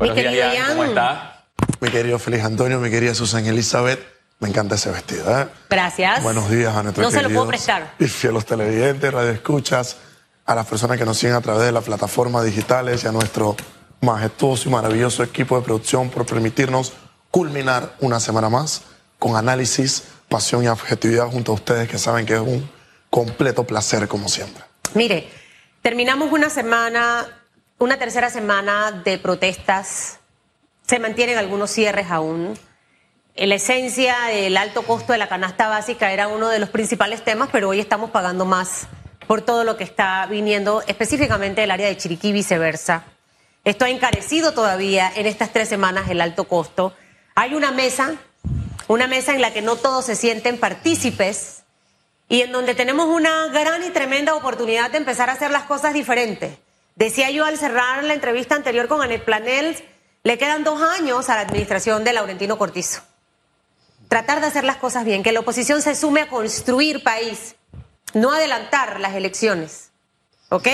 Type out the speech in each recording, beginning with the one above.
Buenos Mi días. ¿Cómo está? Mi querido Feliz Antonio, mi querida Susan Elizabeth, me encanta ese vestido. ¿eh? Gracias. Buenos días a nuestros No se lo queridos puedo prestar. Y fieles televidentes, radioescuchas, a las personas que nos siguen a través de las plataformas digitales y a nuestro majestuoso y maravilloso equipo de producción por permitirnos culminar una semana más con análisis, pasión y objetividad junto a ustedes que saben que es un completo placer como siempre. Mire, terminamos una semana, una tercera semana de protestas. Se mantienen algunos cierres aún. En la esencia, el alto costo de la canasta básica era uno de los principales temas, pero hoy estamos pagando más por todo lo que está viniendo, específicamente del área de Chiriquí y viceversa. Esto ha encarecido todavía en estas tres semanas el alto costo. Hay una mesa, una mesa en la que no todos se sienten partícipes y en donde tenemos una gran y tremenda oportunidad de empezar a hacer las cosas diferentes. Decía yo al cerrar la entrevista anterior con Anet Planel, le quedan dos años a la administración de Laurentino Cortizo. Tratar de hacer las cosas bien, que la oposición se sume a construir país, no adelantar las elecciones, ¿ok?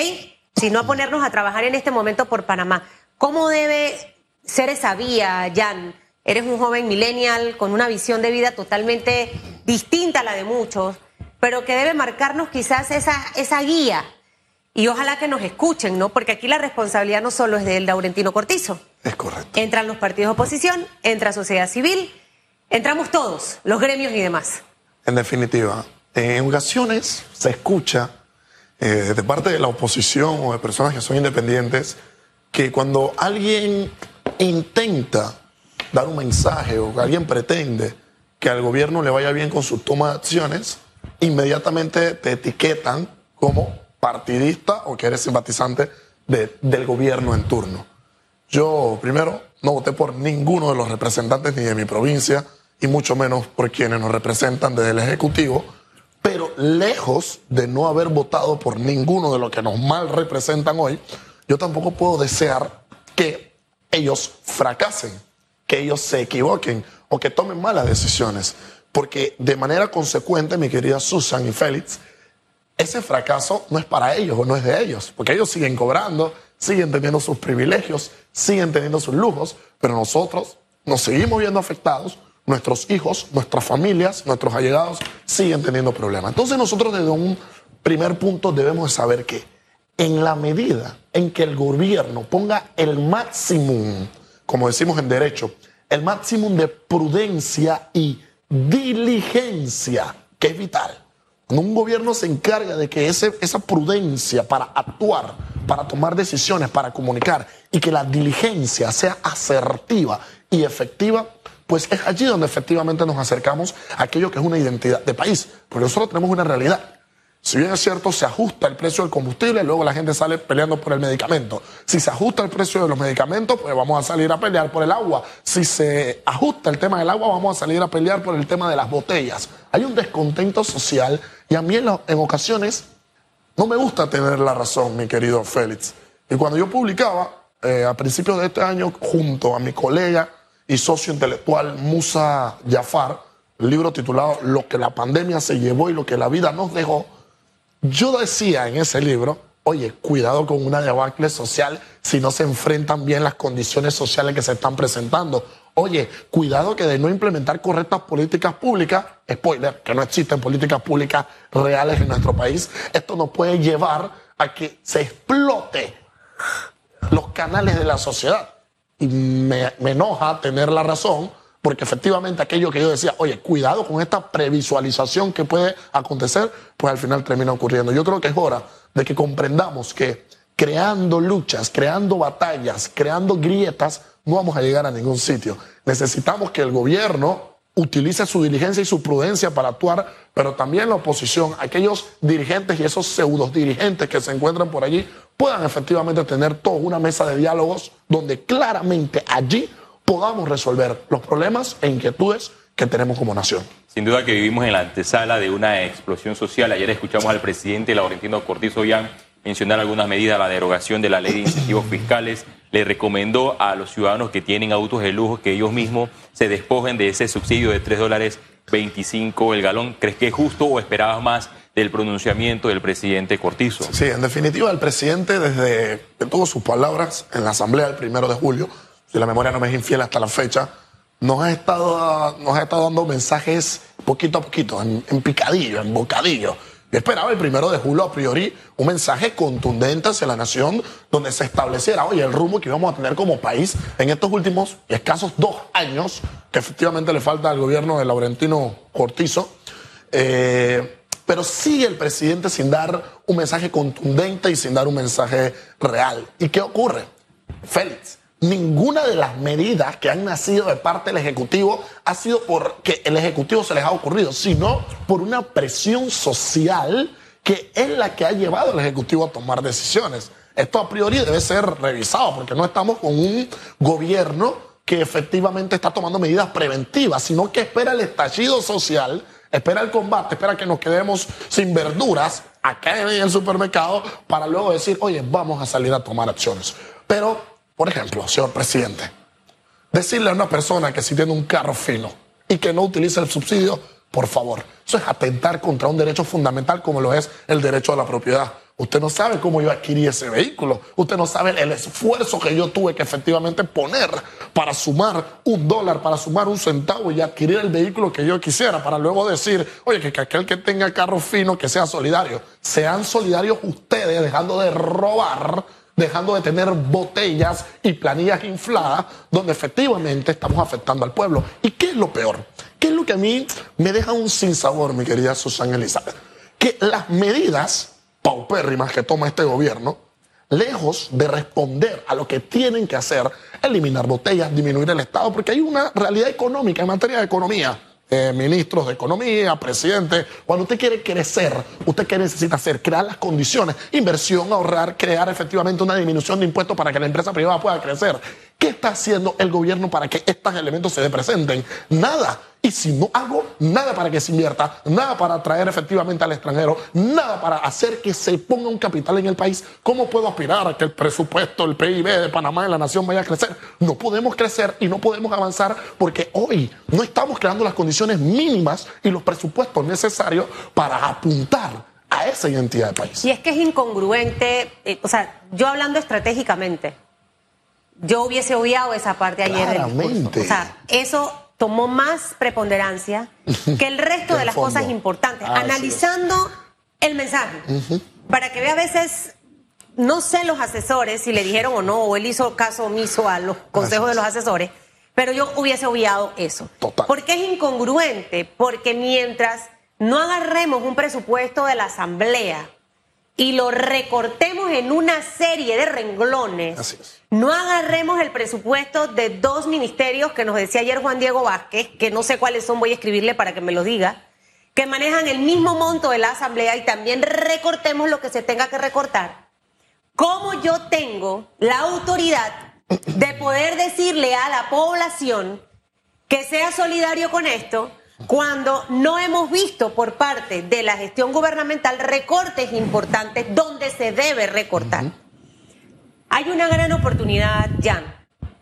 Sino a ponernos a trabajar en este momento por Panamá. ¿Cómo debe ser esa vía, Jan? Eres un joven millennial con una visión de vida totalmente distinta a la de muchos, pero que debe marcarnos quizás esa, esa guía. Y ojalá que nos escuchen, ¿no? Porque aquí la responsabilidad no solo es del Laurentino Cortizo. Es correcto. Entran los partidos de oposición, entra sociedad civil, entramos todos, los gremios y demás. En definitiva, en ocasiones se escucha eh, de parte de la oposición o de personas que son independientes que cuando alguien intenta dar un mensaje o que alguien pretende que al gobierno le vaya bien con su toma de acciones, inmediatamente te etiquetan como partidista o que eres simpatizante de- del gobierno en turno. Yo, primero, no voté por ninguno de los representantes ni de mi provincia, y mucho menos por quienes nos representan desde el Ejecutivo, pero lejos de no haber votado por ninguno de los que nos mal representan hoy, yo tampoco puedo desear que ellos fracasen, que ellos se equivoquen o que tomen malas decisiones, porque de manera consecuente, mi querida Susan y Félix, ese fracaso no es para ellos o no es de ellos, porque ellos siguen cobrando, siguen teniendo sus privilegios, siguen teniendo sus lujos, pero nosotros nos seguimos viendo afectados, nuestros hijos, nuestras familias, nuestros allegados siguen teniendo problemas. Entonces nosotros desde un primer punto debemos saber que en la medida en que el gobierno ponga el máximo, como decimos en derecho, el máximo de prudencia y diligencia, que es vital. Cuando un gobierno se encarga de que esa prudencia para actuar, para tomar decisiones, para comunicar y que la diligencia sea asertiva y efectiva, pues es allí donde efectivamente nos acercamos a aquello que es una identidad de país. Porque nosotros tenemos una realidad. Si bien es cierto, se ajusta el precio del combustible, luego la gente sale peleando por el medicamento. Si se ajusta el precio de los medicamentos, pues vamos a salir a pelear por el agua. Si se ajusta el tema del agua, vamos a salir a pelear por el tema de las botellas. Hay un descontento social y a mí en, en ocasiones no me gusta tener la razón, mi querido Félix. Y cuando yo publicaba eh, a principios de este año, junto a mi colega y socio intelectual Musa Jafar, el libro titulado Lo que la pandemia se llevó y lo que la vida nos dejó, yo decía en ese libro, oye, cuidado con una debacle social si no se enfrentan bien las condiciones sociales que se están presentando. Oye, cuidado que de no implementar correctas políticas públicas, spoiler, que no existen políticas públicas reales en nuestro país, esto nos puede llevar a que se explote los canales de la sociedad. Y me, me enoja tener la razón, porque efectivamente aquello que yo decía, oye, cuidado con esta previsualización que puede acontecer, pues al final termina ocurriendo. Yo creo que es hora de que comprendamos que creando luchas, creando batallas, creando grietas, no vamos a llegar a ningún sitio. Necesitamos que el gobierno utilice su diligencia y su prudencia para actuar, pero también la oposición, aquellos dirigentes y esos pseudos dirigentes que se encuentran por allí, puedan efectivamente tener toda una mesa de diálogos donde claramente allí podamos resolver los problemas e inquietudes que tenemos como nación. Sin duda que vivimos en la antesala de una explosión social. Ayer escuchamos al presidente Laurentino Cortizo Ollán mencionar algunas medidas, la derogación de la ley de incentivos fiscales. Le recomendó a los ciudadanos que tienen autos de lujo que ellos mismos se despojen de ese subsidio de 3 dólares 25 el galón. ¿Crees que es justo o esperabas más del pronunciamiento del presidente Cortizo? Sí, en definitiva, el presidente, desde que tuvo sus palabras en la Asamblea el primero de julio, si la memoria no me es infiel hasta la fecha, nos ha estado, nos ha estado dando mensajes poquito a poquito, en picadillo, en bocadillo. Esperaba el primero de julio a priori un mensaje contundente hacia la nación donde se estableciera, oye, el rumbo que íbamos a tener como país en estos últimos escasos dos años que efectivamente le falta al gobierno de Laurentino Cortizo. Eh, pero sigue el presidente sin dar un mensaje contundente y sin dar un mensaje real. ¿Y qué ocurre? Félix, ninguna de las medidas que han nacido de parte del Ejecutivo ha sido porque el Ejecutivo se les ha ocurrido, sino por una presión social que es la que ha llevado al Ejecutivo a tomar decisiones. Esto a priori debe ser revisado porque no estamos con un gobierno que efectivamente está tomando medidas preventivas, sino que espera el estallido social, espera el combate, espera que nos quedemos sin verduras acá en el supermercado para luego decir, oye, vamos a salir a tomar acciones. Pero por ejemplo, señor presidente, decirle a una persona que si tiene un carro fino y que no utiliza el subsidio, por favor, eso es atentar contra un derecho fundamental como lo es el derecho a la propiedad. Usted no sabe cómo yo adquirí ese vehículo. Usted no sabe el esfuerzo que yo tuve que efectivamente poner para sumar un dólar, para sumar un centavo y adquirir el vehículo que yo quisiera, para luego decir, oye, que, que aquel que tenga carro fino, que sea solidario. Sean solidarios ustedes, dejando de robar dejando de tener botellas y planillas infladas donde efectivamente estamos afectando al pueblo. ¿Y qué es lo peor? ¿Qué es lo que a mí me deja un sinsabor, mi querida Susana Elizabeth? Que las medidas paupérrimas que toma este gobierno, lejos de responder a lo que tienen que hacer, eliminar botellas, disminuir el Estado, porque hay una realidad económica en materia de economía eh, ministros de economía, presidente. Cuando usted quiere crecer, usted qué necesita hacer? Crear las condiciones, inversión, ahorrar, crear efectivamente una disminución de impuestos para que la empresa privada pueda crecer. ¿Qué está haciendo el gobierno para que estos elementos se presenten? Nada. Y si no hago nada para que se invierta, nada para atraer efectivamente al extranjero, nada para hacer que se ponga un capital en el país, ¿cómo puedo aspirar a que el presupuesto, el PIB de Panamá y la nación vaya a crecer? No podemos crecer y no podemos avanzar porque hoy no estamos creando las condiciones mínimas y los presupuestos necesarios para apuntar a esa identidad de país. Y es que es incongruente, eh, o sea, yo hablando estratégicamente, yo hubiese obviado esa parte ayer del discurso. O sea, eso tomó más preponderancia que el resto de las cosas importantes, analizando el mensaje. Para que vea a veces, no sé los asesores si le dijeron o no, o él hizo caso omiso a los consejos de los asesores, pero yo hubiese obviado eso. Total. Porque es incongruente, porque mientras no agarremos un presupuesto de la Asamblea y lo recortemos en una serie de renglones, Así es. no agarremos el presupuesto de dos ministerios que nos decía ayer Juan Diego Vázquez, que no sé cuáles son, voy a escribirle para que me lo diga, que manejan el mismo monto de la Asamblea y también recortemos lo que se tenga que recortar. ¿Cómo yo tengo la autoridad de poder decirle a la población que sea solidario con esto cuando no hemos visto por parte de la gestión gubernamental recortes importantes donde se debe recortar? Hay una gran oportunidad, Jan.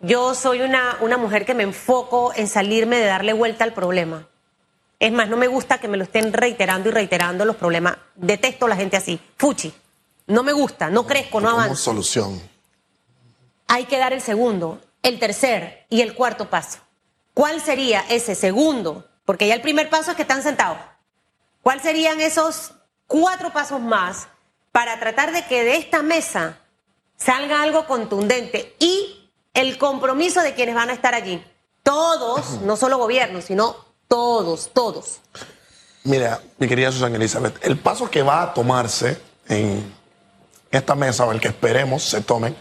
Yo soy una, una mujer que me enfoco en salirme de darle vuelta al problema. Es más, no me gusta que me lo estén reiterando y reiterando los problemas. Detesto a la gente así. Fuchi. No me gusta, no crezco, no Como avanzo. solución. Hay que dar el segundo, el tercer y el cuarto paso. ¿Cuál sería ese segundo? Porque ya el primer paso es que están sentados. ¿Cuáles serían esos cuatro pasos más para tratar de que de esta mesa salga algo contundente y el compromiso de quienes van a estar allí? Todos, no solo gobiernos, sino todos, todos. Mira, mi querida Susana Elizabeth, el paso que va a tomarse en esta mesa o el que esperemos se tomen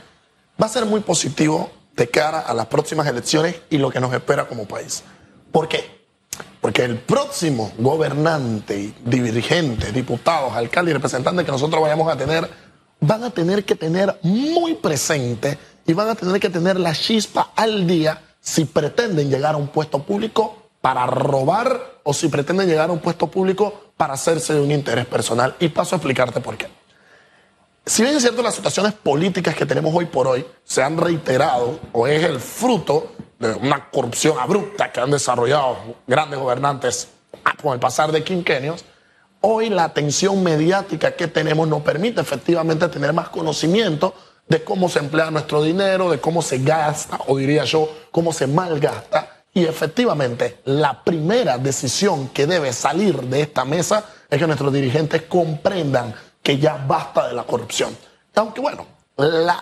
va a ser muy positivo de cara a las próximas elecciones y lo que nos espera como país. ¿Por qué? Porque el próximo gobernante, dirigente, diputados, alcaldes y representantes que nosotros vayamos a tener van a tener que tener muy presente y van a tener que tener la chispa al día si pretenden llegar a un puesto público para robar o si pretenden llegar a un puesto público para hacerse de un interés personal. Y paso a explicarte por qué. Si bien es cierto, las situaciones políticas que tenemos hoy por hoy se han reiterado o es el fruto una corrupción abrupta que han desarrollado grandes gobernantes con el pasar de quinquenios, hoy la atención mediática que tenemos nos permite efectivamente tener más conocimiento de cómo se emplea nuestro dinero, de cómo se gasta, o diría yo, cómo se malgasta. Y efectivamente, la primera decisión que debe salir de esta mesa es que nuestros dirigentes comprendan que ya basta de la corrupción. Aunque bueno, la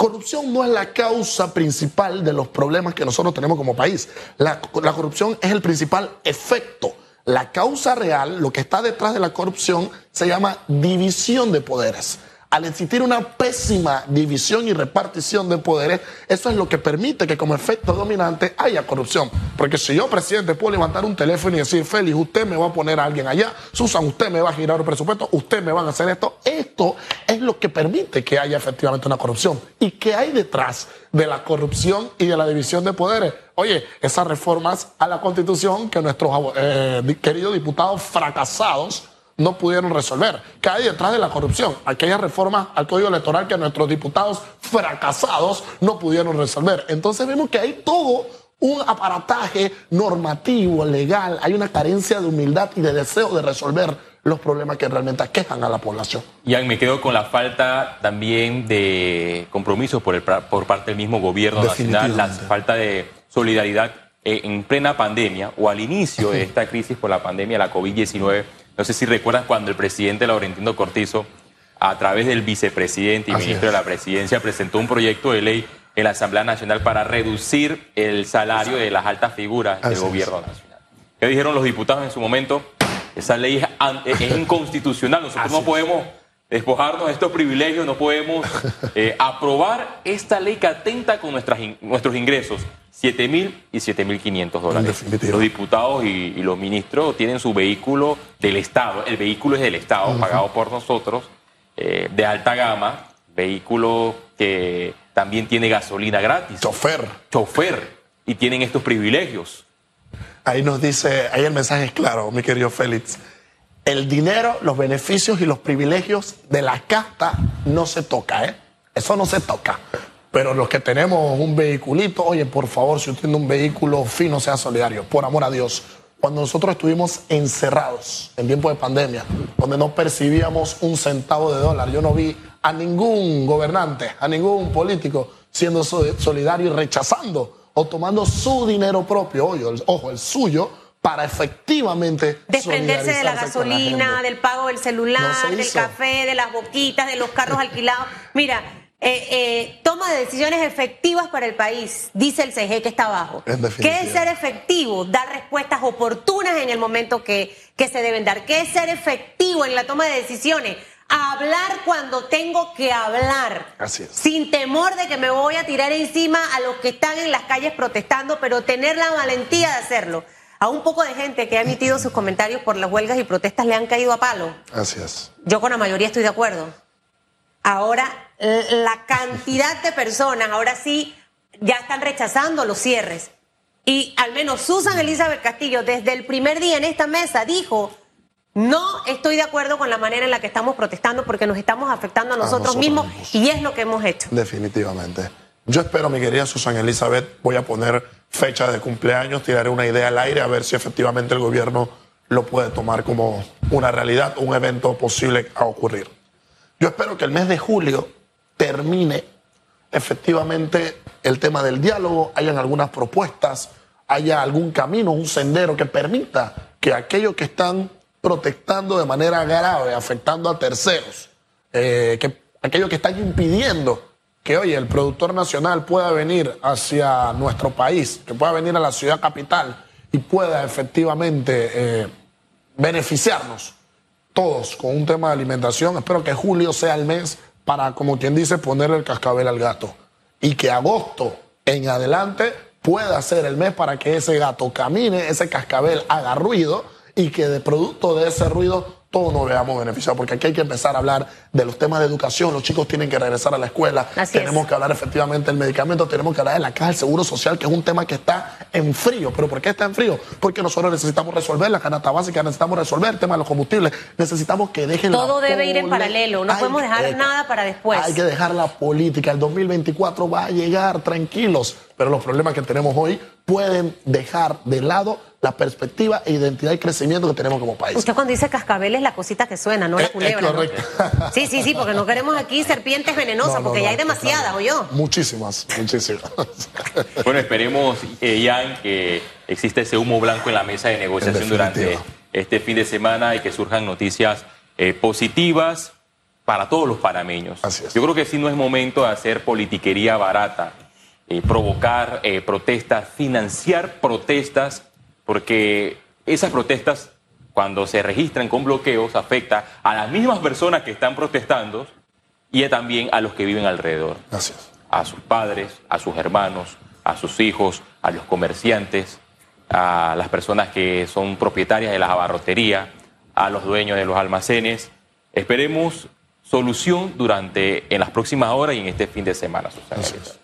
corrupción no es la causa principal de los problemas que nosotros tenemos como país. La, la corrupción es el principal efecto. La causa real, lo que está detrás de la corrupción, se llama división de poderes al existir una pésima división y repartición de poderes, eso es lo que permite que como efecto dominante haya corrupción. Porque si yo, presidente, puedo levantar un teléfono y decir, Félix, usted me va a poner a alguien allá, Susan, usted me va a girar el presupuesto, usted me va a hacer esto, esto es lo que permite que haya efectivamente una corrupción. ¿Y qué hay detrás de la corrupción y de la división de poderes? Oye, esas reformas a la Constitución que nuestros eh, queridos diputados fracasados no pudieron resolver. ¿Qué hay detrás de la corrupción? Aquellas reformas al código electoral que nuestros diputados fracasados no pudieron resolver. Entonces vemos que hay todo un aparataje normativo, legal, hay una carencia de humildad y de deseo de resolver los problemas que realmente aquejan a la población. Y me quedo con la falta también de compromisos por, el, por parte del mismo gobierno nacional, la falta de solidaridad eh, en plena pandemia o al inicio de esta crisis por la pandemia, la COVID-19 no sé si recuerdan cuando el presidente Laurentino Cortizo, a través del vicepresidente y ministro de la presidencia, presentó un proyecto de ley en la Asamblea Nacional para reducir el salario de las altas figuras del gobierno nacional. ¿Qué dijeron los diputados en su momento? Esa ley es, inconstitucional. Nosotros no podemos despojarnos de estos privilegios, no podemos eh, aprobar esta ley que atenta con nuestras, nuestros ingresos. 7 mil y 7 mil 500 dólares. Los diputados y, los ministros tienen su vehículo del Estado. El vehículo es del Estado, pagado por nosotros, eh, de alta gama, vehículo que también tiene gasolina gratis. Chofer. Chofer. Y tienen estos privilegios. Ahí nos dice, ahí el mensaje es claro, mi querido Félix el dinero, los beneficios y los privilegios de la casta no se toca, ¿eh? Eso no se toca. Pero los que tenemos un vehiculito, oye, por favor, si usted tiene un vehículo fino, sea solidario, por amor a Dios. Cuando nosotros estuvimos encerrados en tiempo de pandemia, donde no percibíamos un centavo de dólar, yo no vi a ningún gobernante, a ningún político siendo solidario y rechazando o tomando su dinero propio, ojo, el suyo, para efectivamente desprenderse de la gasolina, del pago del celular, del café, de las boquitas, de los carros alquilados. Mira, eh, eh, toma de decisiones efectivas para el país, dice el CG que está abajo. ¿Qué es ser efectivo? Dar respuestas oportunas en el momento que, que se deben dar. ¿Qué es ser efectivo en la toma de decisiones? Hablar cuando tengo que hablar. Así es. Sin temor de que me voy a tirar encima a los que están en las calles protestando, pero tener la valentía de hacerlo. A un poco de gente que ha emitido sus comentarios por las huelgas y protestas le han caído a palo. Así es. Yo con la mayoría estoy de acuerdo. Ahora, la cantidad de personas, ahora sí, ya están rechazando los cierres. Y al menos Susan Elizabeth Castillo, desde el primer día en esta mesa, dijo, no estoy de acuerdo con la manera en la que estamos protestando porque nos estamos afectando a nosotros, mismos, y es lo que hemos hecho. Definitivamente. Yo espero, mi querida Susan Elizabeth, voy a poner fecha de cumpleaños, tiraré una idea al aire a ver si efectivamente el gobierno lo puede tomar como una realidad, un evento posible a ocurrir. Yo espero que el mes de julio termine efectivamente el tema del diálogo, hayan algunas propuestas, haya algún camino, un sendero que permita que aquellos que están protestando de manera grave, afectando a terceros, eh, que aquellos que están impidiendo que, oye, el productor nacional pueda venir hacia nuestro país, que pueda venir a la ciudad capital y pueda efectivamente eh, beneficiarnos todos con un tema de alimentación. Espero que julio sea el mes para, como quien dice, poner el cascabel al gato. Y que agosto en adelante pueda ser el mes para que ese gato camine, ese cascabel haga ruido y que de producto de ese ruido todos nos veamos beneficiados, porque aquí hay que empezar a hablar de los temas de educación, los chicos tienen que regresar a la escuela, tenemos que hablar efectivamente del medicamento, tenemos que hablar de la caja del seguro social, que es un tema que está en frío. ¿Pero por qué está en frío? Porque nosotros necesitamos resolver la canasta básica, necesitamos resolver el tema de los combustibles, necesitamos que dejen Todo debe ir en paralelo, no podemos dejar nada para después. Hay que dejar la política, el 2024 va a llegar, tranquilos pero los problemas que tenemos hoy pueden dejar de lado la perspectiva e identidad y crecimiento que tenemos como país. Usted cuando dice cascabel es la cosita que suena, no la Es- es culebra. ¿no? correcto. Sí, sí, sí, porque no queremos aquí serpientes venenosas, No, no, porque ya no, hay demasiadas, ¿o yo? Muchísimas, muchísimas. Bueno, esperemos, eh, Jan, que exista ese humo blanco en la mesa de negociación durante este fin de semana y que surjan noticias eh, positivas para todos los panameños. Así es. Yo creo que sí no es momento de hacer politiquería barata, eh, provocar eh, protestas, financiar protestas, porque esas protestas, cuando se registran con bloqueos, afecta a las mismas personas que están protestando y también a los que viven alrededor Gracias. a sus padres, a sus hermanos, a sus hijos, a los comerciantes, a las personas que son propietarias de las abarroterías, a los dueños de los almacenes. Esperemos solución durante en las próximas horas y en este fin de semana, Susana. Es.